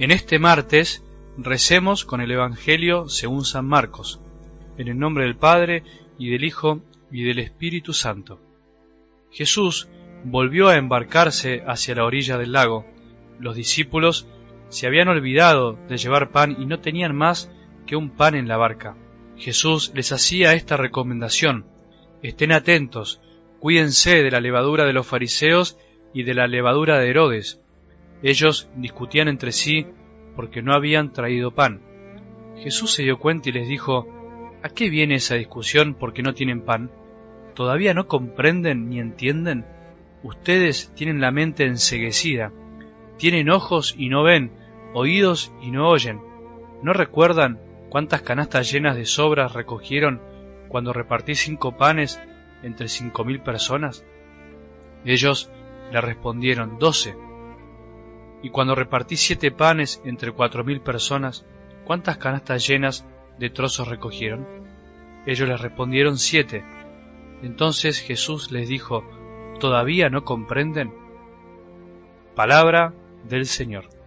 En este martes recemos con el Evangelio según San Marcos, en el nombre del Padre y del Hijo y del Espíritu Santo. Jesús volvió a embarcarse hacia la orilla del lago. Los discípulos se habían olvidado de llevar pan y no tenían más que un pan en la barca. Jesús les hacía esta recomendación. Estén atentos, cuídense de la levadura de los fariseos y de la levadura de Herodes. Ellos discutían entre sí porque no habían traído pan. Jesús se dio cuenta y les dijo, ¿A qué viene esa discusión porque no tienen pan? ¿Todavía no comprenden ni entienden? Ustedes tienen la mente enseguecida, tienen ojos y no ven, oídos y no oyen. ¿No recuerdan cuántas canastas llenas de sobras recogieron cuando repartí cinco panes entre cinco mil personas? Ellos le respondieron doce. Y cuando repartí siete panes entre cuatro mil personas, ¿cuántas canastas llenas de trozos recogieron? Ellos les respondieron siete. Entonces Jesús les dijo, ¿todavía no comprenden? Palabra del Señor.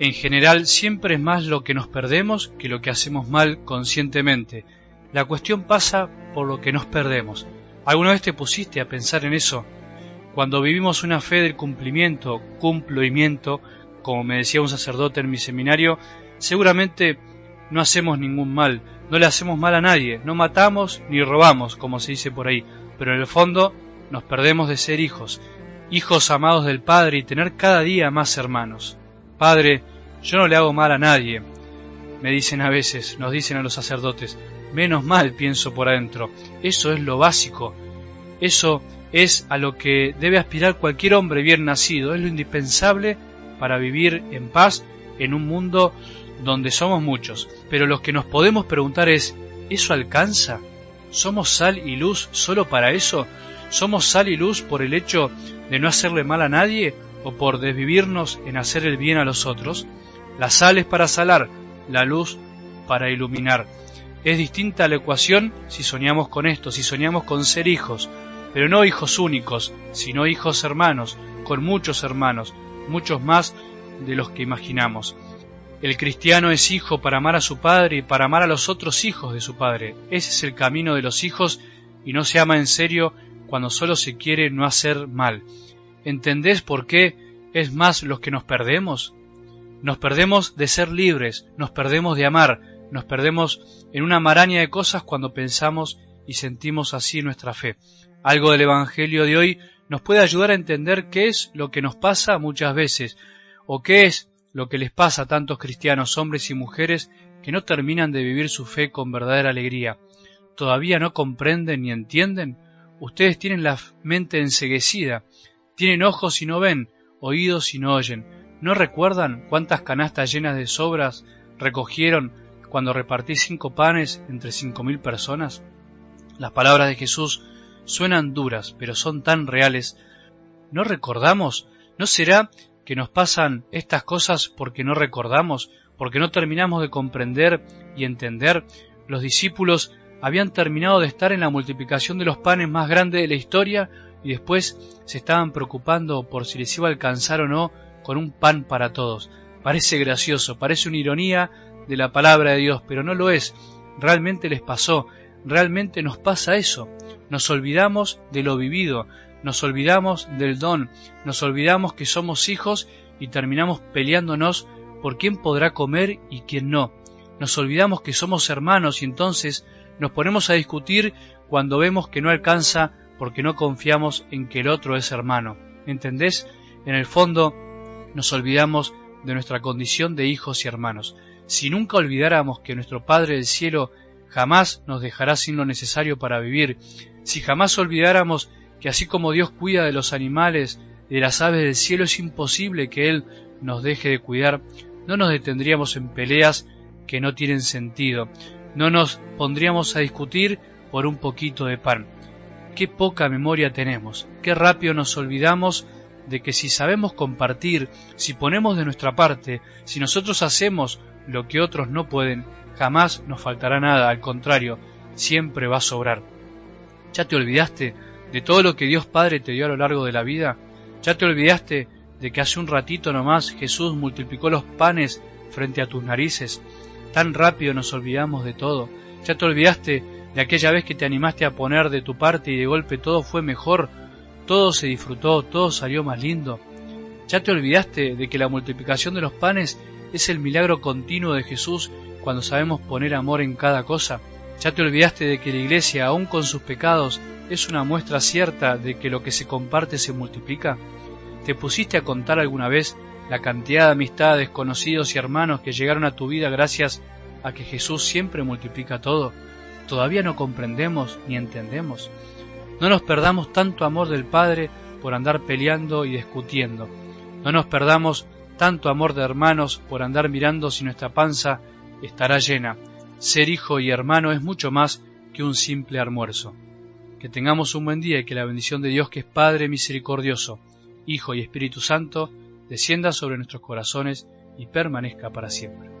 En general siempre es más lo que nos perdemos que lo que hacemos mal conscientemente. La cuestión pasa por lo que nos perdemos. ¿Alguna vez te pusiste a pensar en eso? Cuando vivimos una fe del cumplimiento, cumplimiento, como me decía un sacerdote en mi seminario, seguramente no hacemos ningún mal, no le hacemos mal a nadie, no matamos ni robamos, como se dice por ahí, pero en el fondo nos perdemos de ser hijos, hijos amados del Padre y tener cada día más hermanos. Padre, yo no le hago mal a nadie. Me dicen a veces, nos dicen a los sacerdotes, menos mal pienso por adentro. Eso es lo básico. Eso es a lo que debe aspirar cualquier hombre bien nacido. Es lo indispensable para vivir en paz en un mundo donde somos muchos. Pero lo que nos podemos preguntar es, ¿eso alcanza? ¿Somos sal y luz solo para eso? ¿Somos sal y luz por el hecho de no hacerle mal a nadie? O por desvivirnos en hacer el bien a los otros, la sal es para salar, la luz para iluminar. Es distinta la ecuación si soñamos con esto, si soñamos con ser hijos, pero no hijos únicos, sino hijos hermanos, con muchos hermanos, muchos más de los que imaginamos. El cristiano es hijo para amar a su padre y para amar a los otros hijos de su padre. Ese es el camino de los hijos y no se ama en serio cuando solo se quiere no hacer mal. ¿Entendés por qué es más los que nos perdemos? Nos perdemos de ser libres, nos perdemos de amar, nos perdemos en una maraña de cosas cuando pensamos y sentimos así nuestra fe. Algo del Evangelio de hoy nos puede ayudar a entender qué es lo que nos pasa muchas veces, o qué es lo que les pasa a tantos cristianos, hombres y mujeres, que no terminan de vivir su fe con verdadera alegría. ¿Todavía no comprenden ni entienden? Ustedes tienen la mente enseguecida, tienen ojos y no ven, oídos y no oyen. ¿No recuerdan cuántas canastas llenas de sobras recogieron cuando repartí cinco panes entre cinco mil personas? Las palabras de Jesús suenan duras, pero son tan reales. ¿No recordamos? ¿No será que nos pasan estas cosas porque no recordamos, porque no terminamos de comprender y entender? Los discípulos habían terminado de estar en la multiplicación de los panes más grande de la historia y después se estaban preocupando por si les iba a alcanzar o no con un pan para todos. Parece gracioso, parece una ironía de la palabra de Dios, pero no lo es. Realmente les pasó, realmente nos pasa eso. Nos olvidamos de lo vivido, nos olvidamos del don, nos olvidamos que somos hijos y terminamos peleándonos por quién podrá comer y quién no. Nos olvidamos que somos hermanos y entonces nos ponemos a discutir cuando vemos que no alcanza porque no confiamos en que el otro es hermano. ¿Entendés? En el fondo nos olvidamos de nuestra condición de hijos y hermanos. Si nunca olvidáramos que nuestro Padre del Cielo jamás nos dejará sin lo necesario para vivir, si jamás olvidáramos que así como Dios cuida de los animales, de las aves del cielo, es imposible que Él nos deje de cuidar, no nos detendríamos en peleas que no tienen sentido, no nos pondríamos a discutir por un poquito de pan qué poca memoria tenemos, qué rápido nos olvidamos de que si sabemos compartir, si ponemos de nuestra parte, si nosotros hacemos lo que otros no pueden, jamás nos faltará nada, al contrario, siempre va a sobrar. ¿Ya te olvidaste de todo lo que Dios Padre te dio a lo largo de la vida? ¿Ya te olvidaste de que hace un ratito nomás Jesús multiplicó los panes frente a tus narices? Tan rápido nos olvidamos de todo. ¿Ya te olvidaste de aquella vez que te animaste a poner de tu parte y de golpe todo fue mejor? Todo se disfrutó, todo salió más lindo. ¿Ya te olvidaste de que la multiplicación de los panes es el milagro continuo de Jesús cuando sabemos poner amor en cada cosa? ¿Ya te olvidaste de que la iglesia, aun con sus pecados, es una muestra cierta de que lo que se comparte se multiplica? ¿Te pusiste a contar alguna vez la cantidad de amistades, conocidos y hermanos que llegaron a tu vida gracias a que Jesús siempre multiplica todo? Todavía no comprendemos ni entendemos. No nos perdamos tanto amor del Padre por andar peleando y discutiendo. No nos perdamos tanto amor de hermanos por andar mirando si nuestra panza estará llena ser hijo y hermano es mucho más que un simple almuerzo. Que tengamos un buen día y que la bendición de Dios, que es Padre misericordioso, Hijo y Espíritu Santo, descienda sobre nuestros corazones y permanezca para siempre.